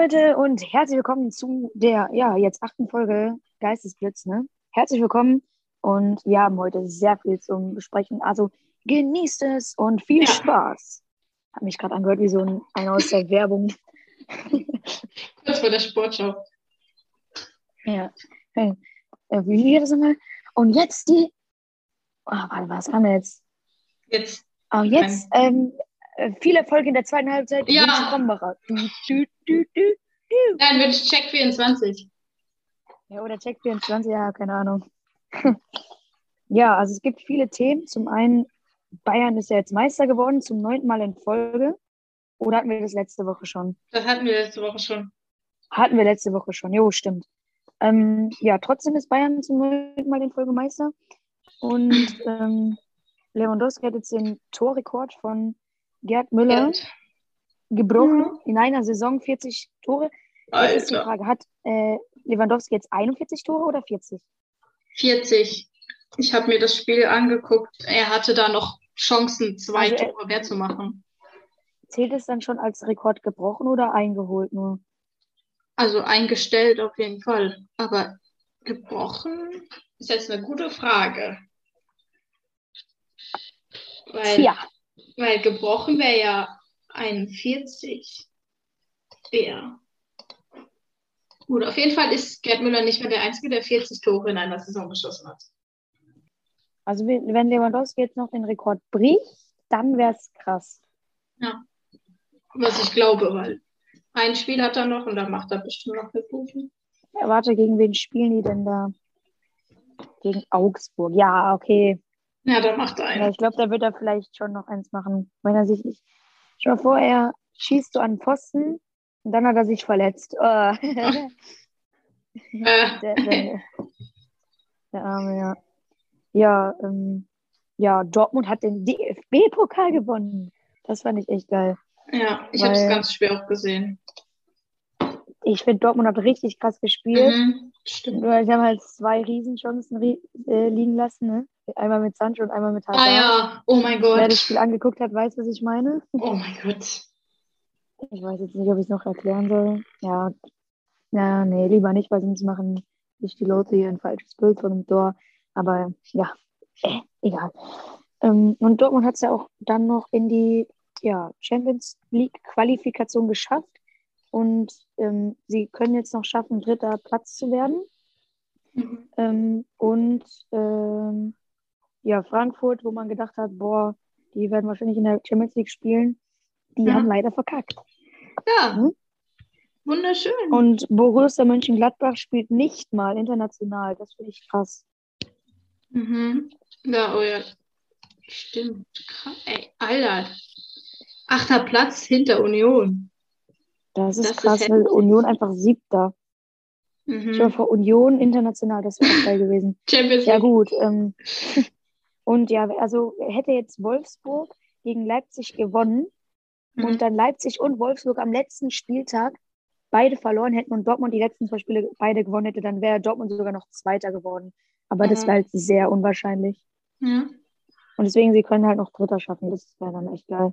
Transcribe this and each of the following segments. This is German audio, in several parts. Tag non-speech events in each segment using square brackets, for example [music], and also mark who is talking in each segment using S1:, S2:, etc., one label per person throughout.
S1: Leute und herzlich willkommen zu der, ja, jetzt achten Folge Geistesblitz, ne? Herzlich willkommen und wir haben heute sehr viel zum Besprechen. Also genießt es und viel
S2: Ja.
S1: Spaß. Hab mich gerade angehört wie so ein einer aus der Werbung. [laughs]
S2: Kurz vor der Sportschau.
S1: Ja. Hey, äh, wie geht das nochmal? Und jetzt die. Oh, warte, was kam jetzt?
S2: Jetzt.
S1: Oh, jetzt ähm, äh, viel Erfolg in der zweiten Halbzeit.
S2: Ja.
S1: Vince Krombacher. Du, du, du, du.
S2: Nein, mit Check 24.
S1: Ja, oder Check 24, ja, keine Ahnung. [laughs] ja, also es gibt viele Themen. Zum einen, Bayern ist ja jetzt Meister geworden, zum neunten Mal in Folge. Oder hatten wir das letzte Woche schon?
S2: Das hatten wir letzte Woche schon.
S1: Hatten wir letzte Woche schon, jo, stimmt. Ähm, ja, trotzdem ist Bayern zum neunten Mal in Folge Meister. Und ähm, Lewandowski hat jetzt den Torrekord von Gerd Müller
S2: Ja.
S1: gebrochen. In einer Saison 40 Tore. Jetzt ist die
S2: Alter.
S1: Frage, hat äh, Lewandowski jetzt 41 Tore oder 40?
S2: 40. Ich habe mir das Spiel angeguckt. Er hatte da noch Chancen, zwei
S1: Also
S2: Tore mehr zu machen.
S1: Zählt es dann schon als Rekord gebrochen oder eingeholt nur?
S2: Also eingestellt auf jeden Fall. Aber gebrochen ist jetzt eine gute Frage. Weil,
S1: Tja,
S2: weil gebrochen wäre ja 41. Ja. Gut, auf jeden Fall ist Gerd Müller nicht mehr der Einzige, der 40 Tore in einer Saison geschossen hat.
S1: also wenn Lewandowski jetzt noch den Rekord bricht, dann wäre es krass.
S2: Ja. Was ich glaube, weil ein Spiel hat er noch und dann macht er bestimmt noch eine Gute.
S1: Ja, warte, gegen wen spielen die denn da? Gegen Augsburg. Ja, okay.
S2: Ja, dann macht er
S1: Ja,
S2: einen.
S1: ich glaube, da wird er vielleicht schon noch eins machen, wenn er sich nicht. Dir mal vor, er schießt so an den Pfosten und dann hat er sich verletzt. Oh. [laughs]
S2: Äh,
S1: der, der, der Arme, ja. Ja, ähm, ja, Dortmund hat den DFB-Pokal gewonnen. Das fand ich echt geil.
S2: ja, ich habe es ganz schwer auch gesehen.
S1: Ich finde, Dortmund hat richtig krass gespielt.
S2: Mhm, stimmt.
S1: Nur sie haben halt zwei Riesenchancen ri äh, liegen lassen, ne? Einmal mit Sancho und einmal mit Hazard.
S2: Ah ja, oh mein
S1: Wer das
S2: Gott.
S1: Spiel angeguckt hat, weiß, was ich meine.
S2: Oh mein Gott.
S1: Ich weiß jetzt nicht, ob ich es noch erklären soll. Ja, na, nee, lieber nicht, weil sonst machen sich die Leute hier ein falsches Bild von dem Tor. Aber ja, äh, egal. Ähm, und Dortmund hat es ja auch dann noch in die ja, Champions League-Qualifikation geschafft. Und ähm, sie können jetzt noch schaffen, dritter Platz zu werden.
S2: Mhm.
S1: Ähm, und ähm, ja, Frankfurt, wo man gedacht hat, boah, die werden wahrscheinlich in der Champions League spielen, die
S2: Ja.
S1: haben leider verkackt.
S2: Ja,
S1: Mhm.
S2: wunderschön.
S1: Und Borussia Mönchengladbach spielt nicht mal international. Das finde ich krass.
S2: Mhm. Ja, oh ja. Stimmt. Krass. Ey, Alter. Achter Platz hinter Union.
S1: Das ist
S2: Das ist
S1: krass, weil
S2: heftig.
S1: Union einfach siebter. Ich
S2: Mhm.
S1: war vor Union international, das wäre geil gewesen.
S2: Champions
S1: Ja,
S2: League.
S1: gut. Ähm, und ja, also hätte jetzt Wolfsburg gegen Leipzig gewonnen
S2: Mhm.
S1: und dann Leipzig und Wolfsburg am letzten Spieltag beide verloren hätten und Dortmund die letzten zwei Spiele beide gewonnen hätte, dann wäre Dortmund sogar noch Zweiter geworden. Aber das
S2: Mhm.
S1: wäre halt sehr unwahrscheinlich.
S2: Ja.
S1: Und deswegen, sie können halt noch Dritter schaffen. Das wäre dann echt geil.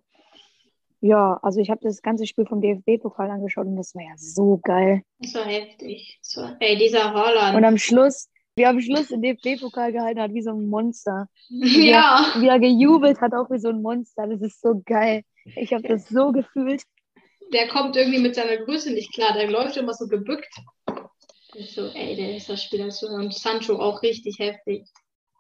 S1: Ja, also ich habe das ganze Spiel vom DFB-Pokal angeschaut und das war ja so geil.
S2: Das war heftig. Das war, ey, dieser Holland.
S1: Und am Schluss, wie am Schluss den DFB-Pokal gehalten hat, wie so ein Monster.
S2: ja.
S1: Wie er gejubelt hat, auch wie so ein Monster. Das ist so geil. Ich habe das so gefühlt.
S2: Der kommt irgendwie mit seiner Größe nicht klar. Der läuft immer so gebückt. So, ey, der ist das Spieler so. Und Sancho auch richtig heftig.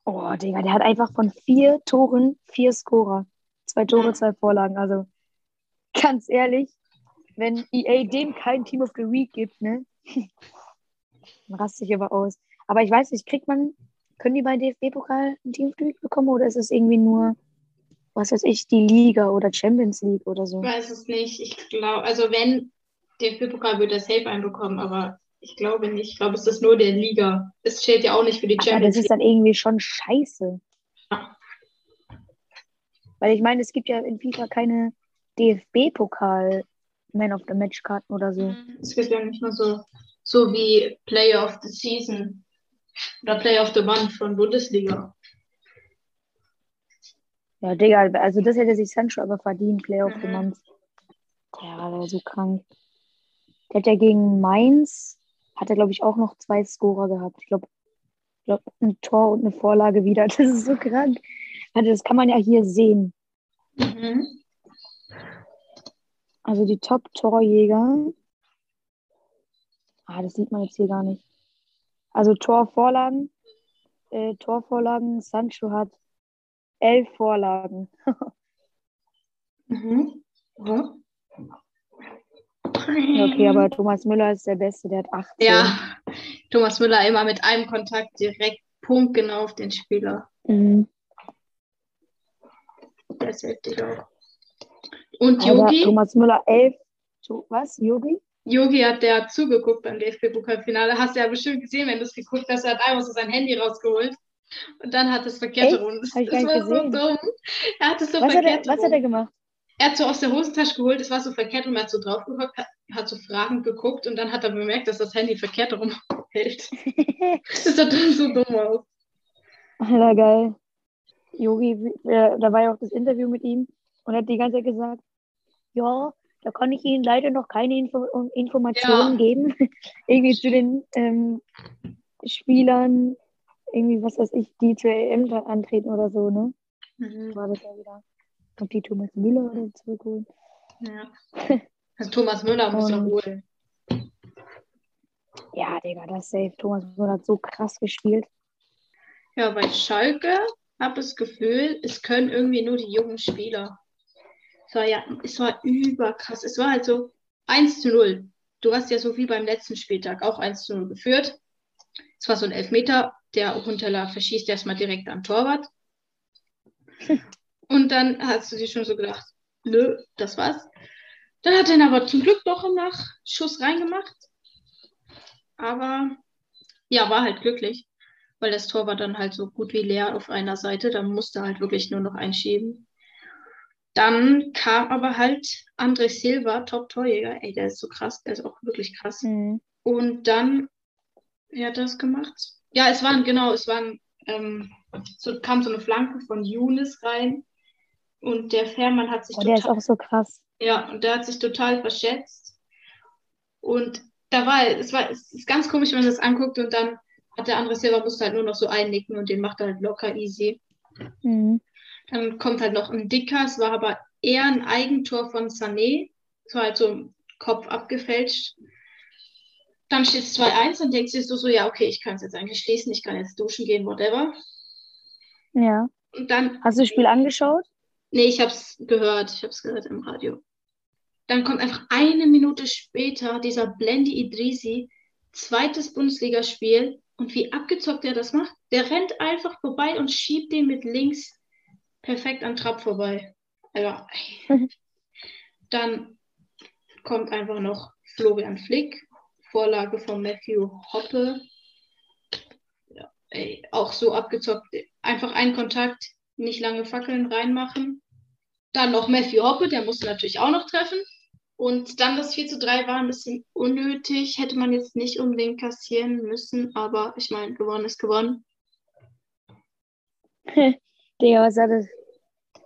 S1: Oh, Digga, der hat einfach von vier Toren vier Scorer. Zwei Tore, zwei Vorlagen. Also ganz ehrlich, wenn EA dem kein Team of the Week gibt, ne? [laughs] Dann raste ich aber aus. Aber ich weiß nicht, kriegt man, können die bei DFB-Pokal ein Team of the Week bekommen oder ist es irgendwie nur, was weiß ich, die Liga oder Champions League oder so?
S2: Ich weiß es nicht. Ich glaube, also wenn, der pokal würde er safe einbekommen, aber ich glaube nicht. Ich glaube, es ist nur der Liga. Es steht ja auch nicht für die
S1: Aber das
S2: Champions
S1: ist
S2: League.
S1: dann irgendwie schon scheiße.
S2: Ja.
S1: Weil ich meine, es gibt ja in FIFA keine DFB-Pokal Man of the Match Karten oder so.
S2: Es gibt ja nicht nur so, so wie Player of the Season oder Player of the Month von Bundesliga.
S1: Ja, Digga, also das hätte sich Sancho aber verdient, Player of the
S2: Mhm.
S1: Month. Der war so krank. Der hat ja gegen Mainz, hat er, glaube ich, auch noch zwei Scorer gehabt. Ich glaube, glaub, ein Tor und eine Vorlage wieder. [laughs] Das ist so krank. Also das kann man ja hier sehen.
S2: Mhm.
S1: Also die Top-Torjäger. Ah, das sieht man jetzt hier gar nicht. Also Torvorlagen. Äh, Torvorlagen. Sancho hat elf Vorlagen. [laughs]
S2: Mhm. Ja,
S1: okay, aber Thomas Müller ist der Beste, der hat 18.
S2: Ja, Thomas Müller immer mit einem Kontakt direkt punktgenau auf den Spieler.
S1: Mhm.
S2: Der ist heftig auch. Und Yogi,
S1: Thomas Müller 11. So, was? Yogi?
S2: Yogi hat der zugeguckt beim DFB-Pokalfinale. Hast du ja bestimmt gesehen, wenn du es geguckt hast. Er hat einfach so sein Handy rausgeholt. Und dann hat es verkehrt
S1: Echt?
S2: rum. Das, das war
S1: nicht
S2: so
S1: gesehen.
S2: dumm. Er hat es so
S1: Was hat, er,
S2: verkehrt
S1: was hat er gemacht?
S2: Er hat so aus der Hosentasche geholt, es war so verkehrt rum, er hat so draufgehockt, hat, hat so fragend geguckt und dann hat er bemerkt, dass das Handy verkehrt rum [laughs] hält. [laughs] Das sah dann so dumm aus.
S1: Alter, geil. Yogi, äh, da war ja auch das Interview mit ihm und er hat die ganze Zeit gesagt, ja, da kann ich Ihnen leider noch keine Info Informationen
S2: Ja.
S1: geben. [laughs] irgendwie zu den ähm, Spielern, irgendwie, was weiß ich, die zur EM antreten oder so, ne?
S2: Mhm.
S1: War das ja wieder. Ob die Thomas Müller oder zurückholen.
S2: Ja. Also Thomas Müller muss er
S1: Und-
S2: holen.
S1: Ja, Digga, das ist safe. Thomas Müller hat so krass gespielt.
S2: Ja, bei Schalke habe das Gefühl, es können irgendwie nur die jungen Spieler. Es war ja, es war überkrass. Es war halt so 1 zu 0. Du hast ja so wie beim letzten Spieltag auch 1 zu 0 geführt. Es war so ein Elfmeter, der Huntelaar verschießt erstmal direkt am Torwart. [laughs] Und dann hast du dir schon so gedacht, nö, das war's. Dann hat er ihn aber zum Glück doch im Nachschuss reingemacht. Aber ja, war halt glücklich weil das Tor war dann halt so gut wie leer auf einer Seite. Dann musste halt wirklich nur noch einschieben. Dann kam aber halt André Silva, Top-Torjäger. Ey, der ist so krass, der ist auch wirklich krass.
S1: Mhm.
S2: Und dann, wer hat das gemacht? Ja, es waren, genau, es waren, ähm, so kam so eine Flanke von Younes rein. Und der Fährmann hat sich
S1: Oh, der ist
S2: total,
S1: auch so krass.
S2: ja, und der hat sich total verschätzt. Und da war, es war, es ist ganz komisch, wenn man das anguckt und dann hat der andere Silva musste halt nur noch so einnicken und den macht er halt locker easy.
S1: Mhm.
S2: Dann kommt halt noch ein dicker, es war aber eher ein Eigentor von Sané. Es war halt so Kopf abgefälscht. Dann steht es 2-1 und denkst dir so, so, ja, okay, ich kann es jetzt eigentlich schließen, ich kann jetzt duschen gehen, whatever.
S1: Ja.
S2: Und dann
S1: Hast du das Spiel angeschaut?
S2: Nee, ich hab's gehört. Ich hab's gehört im Radio. Dann kommt einfach eine Minute später dieser Blendi Idrisi, zweites Bundesligaspiel. Und wie abgezockt er das macht, der rennt einfach vorbei und schiebt den mit links perfekt an Trapp vorbei. Also, ey. [laughs] Dann kommt einfach noch Florian Flick, Vorlage von Matthew Hoppe. Ja, ey, auch so abgezockt. Einfach ein Kontakt, nicht lange Fackeln reinmachen. Dann noch Matthew Hoppe, der musste natürlich auch noch treffen. Und dann das 4 zu 3 war ein bisschen unnötig. Hätte man jetzt nicht unbedingt kassieren müssen, aber ich meine, gewonnen ist gewonnen. [laughs]
S1: Digga, was hat das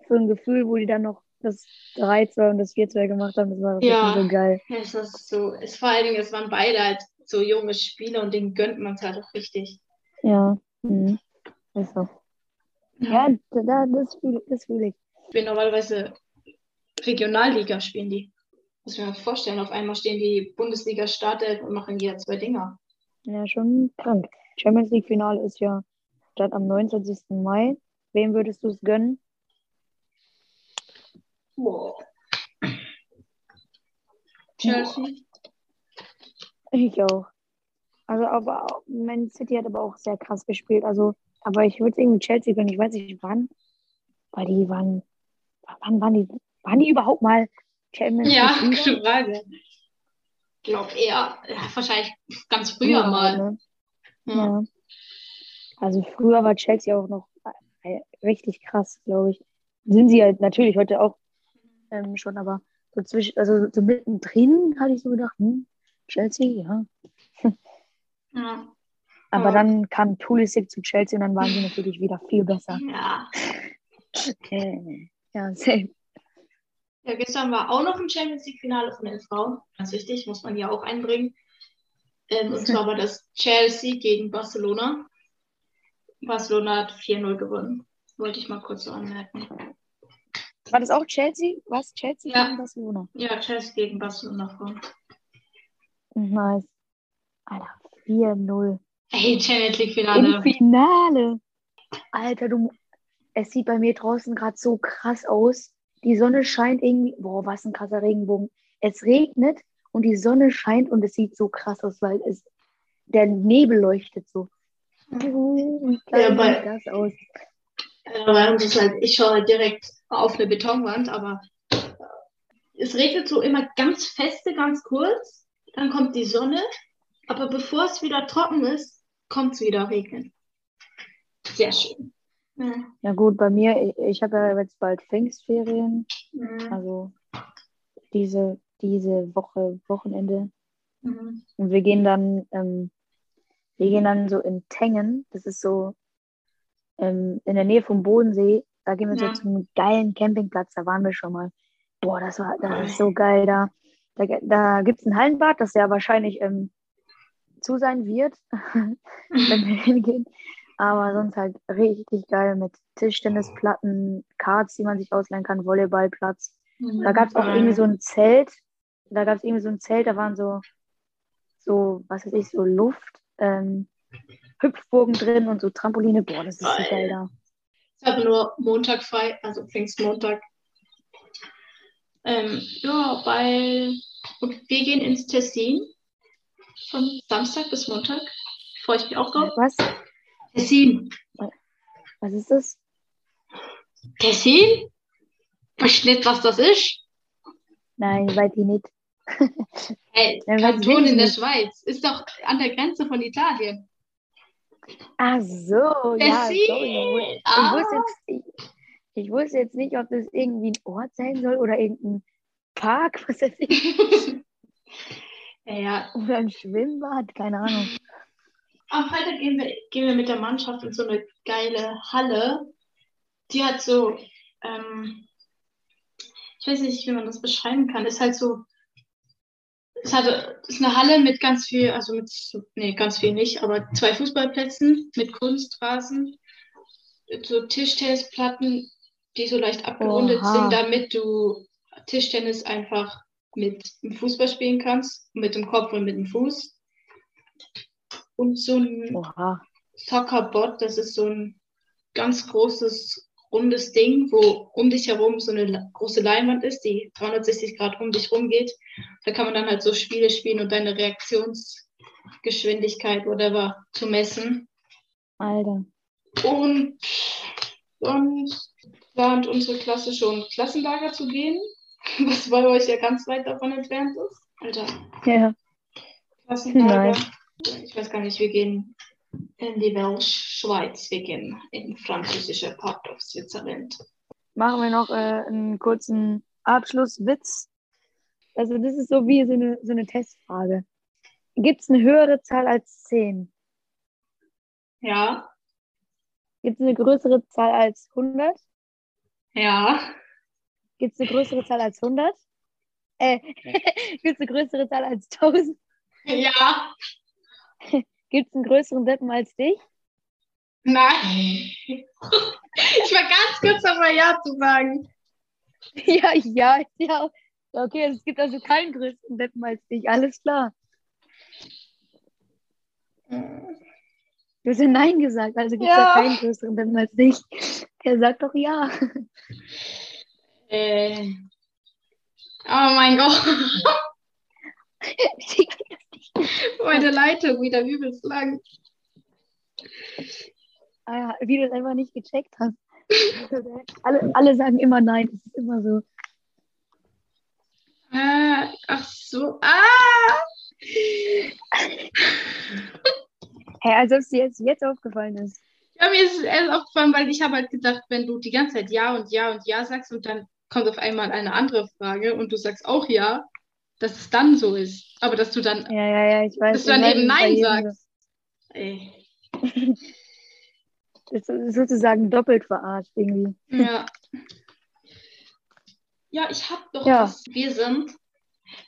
S1: für ein Gefühl, wo die dann noch das 3-2 und das 4-2 gemacht haben? Das war
S2: Ja.
S1: so geil.
S2: Ja, es ist so, es vor allen Dingen, es waren beide halt so junge Spieler und denen gönnt man es halt auch richtig.
S1: Ja. Mhm. Ist so. Ja, da, das fühle das fühl ich.
S2: spielen normalerweise Regionalliga spielen die. Muss ich mir mal vorstellen, auf einmal stehen die Bundesliga Startelf und machen jeder zwei Dinger.
S1: Ja, schon krank. Champions League Finale ist ja statt am 29. Mai. Wem würdest du es gönnen?
S2: Boah. Chelsea.
S1: Ich auch. Also, aber Man City hat aber auch sehr krass gespielt. Also, aber ich würde irgendwie Chelsea gönnen. Ich weiß nicht wann. Weil die waren. Wann waren die? Waren die überhaupt mal Champions
S2: Ja, gute Frage. Ich glaube eher, ja, wahrscheinlich ganz früher mal.
S1: Ne?
S2: Ja.
S1: Ja. Also früher war Chelsea auch noch richtig krass, glaube ich. Sind sie halt natürlich heute auch ähm, schon, aber so zwischen, also so mittendrin hatte ich so gedacht, hm, Chelsea, ja.
S2: Ja.
S1: Aber
S2: Ja.
S1: dann kam Pulisic zu Chelsea und dann waren sie natürlich wieder viel besser.
S2: ja. [laughs]
S1: Äh, ja, safe.
S2: Ja, gestern war auch noch ein Champions League-Finale von den Frauen. Ganz wichtig, muss man ja auch einbringen. Ähm, und zwar war das Chelsea gegen Barcelona. Barcelona hat 4-0 gewonnen. Wollte ich mal kurz so anmerken.
S1: War das auch Chelsea? Was? Chelsea
S2: Ja.
S1: gegen Barcelona?
S2: Ja, Chelsea gegen Barcelona Frauen.
S1: Nice. Alter, 4-0.
S2: Hey, Champions
S1: Im
S2: League-Finale.
S1: Finale. Alter, du. Es sieht bei mir draußen gerade so krass aus. Die Sonne scheint irgendwie. Boah, was ein krasser Regenbogen. Es regnet und die Sonne scheint und es sieht so krass aus, weil es. Der Nebel leuchtet so. Wie
S2: Ja, bei-
S1: sieht das aus?
S2: Äh, bei uns ist halt, ich schaue halt direkt auf eine Betonwand, aber äh, es regnet so immer ganz feste, ganz kurz. Dann kommt die Sonne, aber bevor es wieder trocken ist, kommt es wieder regnen. Sehr schön. Ja.
S1: Ja, gut, bei mir, ich, ich habe ja jetzt bald Pfingstferien.
S2: Mhm.
S1: Also diese, diese Woche, Wochenende.
S2: Mhm.
S1: Und wir gehen dann, ähm, wir gehen dann so in Tengen, das ist so ähm, in der Nähe vom Bodensee. Da gehen wir
S2: Ja.
S1: so zum geilen Campingplatz, da waren wir schon mal. Boah, das war, das ist so geil da. Da, da gibt es ein Hallenbad, das ja wahrscheinlich ähm, zu sein wird, [laughs] wenn wir [laughs] hingehen. Aber sonst halt richtig geil mit Tischtennisplatten, Karts, die man sich ausleihen kann, Volleyballplatz. Da gab es auch irgendwie so ein Zelt. Da gab es irgendwie so ein Zelt, da waren so, so, was weiß ich, so Luft, ähm, Hüpfburgen drin und so Trampoline. Boah, das ist so geil da.
S2: Ich habe nur Montag frei, also Pfingstmontag. Ähm, ja, weil und wir gehen ins Tessin von Samstag bis Montag. Freue ich mich auch drauf.
S1: Was?
S2: Tessin.
S1: Was ist das?
S2: Tessin? Nicht, was das ist?
S1: Nein, weiß ich nicht. [laughs]
S2: Hey, Kanton in der. Schweiz. Ist doch an der Grenze von Italien.
S1: Ach so, ja, sorry. Ich,
S2: Ah.
S1: wusste jetzt, ich, ich wusste jetzt nicht, ob das irgendwie ein Ort sein soll oder irgendein Park, [laughs] was weiß ich,
S2: ja.
S1: oder ein Schwimmbad, keine Ahnung.
S2: Am Freitag gehen wir, gehen wir mit der Mannschaft in so eine geile Halle. Die hat so, ähm, ich weiß nicht, wie man das beschreiben kann. Ist halt so, es hat, ist eine Halle mit ganz viel, also mit, nee, ganz viel nicht, aber zwei Fußballplätzen mit Kunstrasen, so Tischtennisplatten, die so leicht abgerundet
S1: Oha.
S2: sind, damit du Tischtennis einfach mit dem Fußball spielen kannst, mit dem Kopf und mit dem Fuß. Und so ein
S1: Oha.
S2: Soccerbot, das ist so ein ganz großes, rundes Ding, wo um dich herum so eine große Leinwand ist, die 360 Grad um dich rum geht. Da kann man dann halt so Spiele spielen und deine Reaktionsgeschwindigkeit, whatever, zu messen.
S1: Alter.
S2: Und sonst plant unsere Klasse schon Klassenlager zu gehen, [laughs] was bei euch ja ganz weit davon entfernt ist. Alter,
S1: Ja.
S2: Klassenlager.
S1: Nice.
S2: Ich weiß gar nicht, wir gehen in die Weltschweiz, wir gehen in französische Part of Switzerland.
S1: Machen wir noch äh, einen kurzen Abschlusswitz. Also das ist so wie so eine, so eine Testfrage. Gibt es eine höhere Zahl als 10?
S2: Ja,
S1: Gibt es eine größere Zahl als 100?
S2: ja,
S1: Gibt es eine größere Zahl als 100? Äh, [laughs] gibt es eine größere Zahl als 1000?
S2: ja, [laughs]
S1: Gibt es einen größeren Deppen als dich?
S2: nein. [laughs] Ich war ganz kurz dabei, Ja zu sagen. [laughs]
S1: ja, ja, ja. Okay, es gibt also keinen größeren Deppen als dich. Alles klar. Du hast ja Nein gesagt, also gibt es ja.
S2: Ja.
S1: keinen größeren Deppen als dich. Der sagt doch ja.
S2: Äh. Oh mein Gott, [laughs] [laughs] meine Leitung wieder übelst lang.
S1: Ah ja, wie du es einfach nicht gecheckt hast. alle, alle sagen immer Nein. Es ist immer so.
S2: Äh, ach so, ah!
S1: Hä, als ob es dir jetzt, jetzt aufgefallen ist.
S2: Ja, mir ist es erst aufgefallen, weil ich habe halt gedacht, wenn du die ganze Zeit Ja und Ja und Ja sagst und dann kommt auf einmal eine andere Frage und du sagst auch Ja, dass es dann so ist. Aber dass du dann,
S1: Ja, ja, ja, ich weiß.
S2: dass du dann eben Nein sagst. Ey. [laughs]
S1: Das ist sozusagen doppelt verarscht irgendwie.
S2: Ja. Ja, ich hab doch
S1: Ja.
S2: was. Wir sind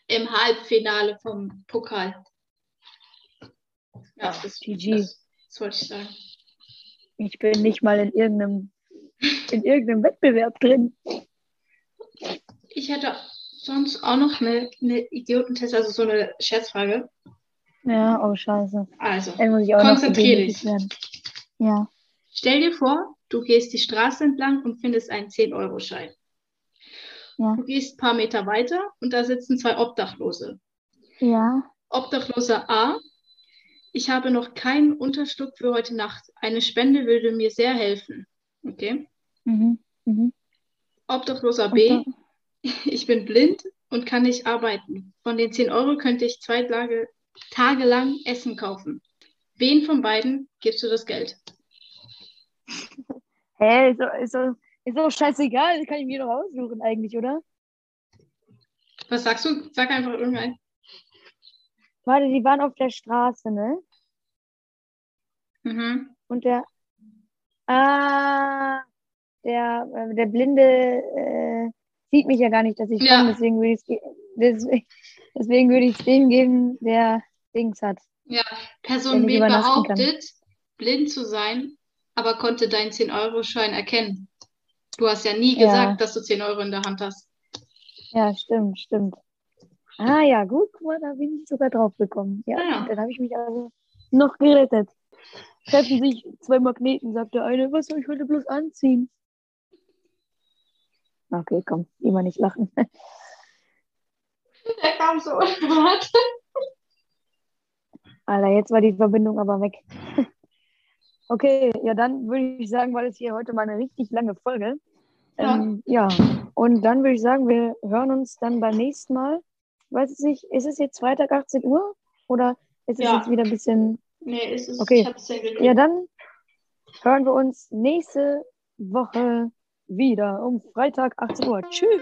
S2: im Halbfinale vom Pokal. Ja, das,
S1: GG.
S2: das, das wollte ich sagen.
S1: Ich bin nicht mal in irgendeinem, in irgendeinem Wettbewerb drin.
S2: Ich hätte sonst auch noch eine, eine Idiotentest, also so eine Scherzfrage.
S1: Ja, oh scheiße.
S2: Also, Konzentrier dich.
S1: Ja.
S2: stell dir vor, du gehst die Straße entlang und findest einen 10-Euro-Schein.
S1: Ja.
S2: Du gehst ein paar Meter weiter und da sitzen zwei Obdachlose.
S1: Ja.
S2: Obdachloser A. Ich habe noch keinen Unterschlupf für heute Nacht. Eine Spende würde mir sehr helfen. Okay.
S1: Mhm. Mhm.
S2: Obdachloser B.
S1: dann- [laughs]
S2: Ich bin blind und kann nicht arbeiten. Von den 10 Euro könnte ich zwei Tage, Tage lang Essen kaufen. Wen von beiden gibst du das Geld? [laughs]
S1: Hä, ist doch, ist, doch, ist doch scheißegal. Das kann ich mir doch aussuchen eigentlich, oder?
S2: Was sagst du? Sag einfach irgendein.
S1: Warte, die waren auf der Straße, ne?
S2: Mhm.
S1: Und der. Ah, der, äh, der Blinde äh, sieht mich ja gar nicht, dass ich
S2: Ja.
S1: komme. Deswegen würde ich es deswegen, würde ich dem geben, der Dings hat.
S2: Person
S1: Der
S2: B behauptet, blind zu sein, aber konnte deinen 10-Euro-Schein erkennen. Du hast ja nie
S1: Ja.
S2: gesagt, dass du 10 Euro in der Hand hast.
S1: Ja, stimmt, stimmt. Ah ja, gut, guck mal, da bin ich sogar drauf gekommen. Ja,
S2: ja.
S1: dann habe ich mich also noch gerettet. Treffen sich zwei Magneten, sagt der eine, was soll ich heute bloß anziehen? Okay, komm, immer nicht lachen. [laughs]
S2: Der kam so [laughs] unerwartet.
S1: Alter, jetzt war die Verbindung aber weg. Okay, ja, dann würde ich sagen, war das hier heute mal eine richtig lange Folge.
S2: Ja.
S1: Ähm, ja, und dann würde ich sagen, wir hören uns dann beim nächsten Mal. Ich weiß es nicht, ist es jetzt Freitag 18 Uhr oder ist es
S2: Ja.
S1: jetzt wieder ein bisschen.
S2: Nee, ist es.
S1: Okay.
S2: Ich ja.
S1: Ja, dann hören wir uns nächste Woche wieder um Freitag 18 Uhr. Tschüss.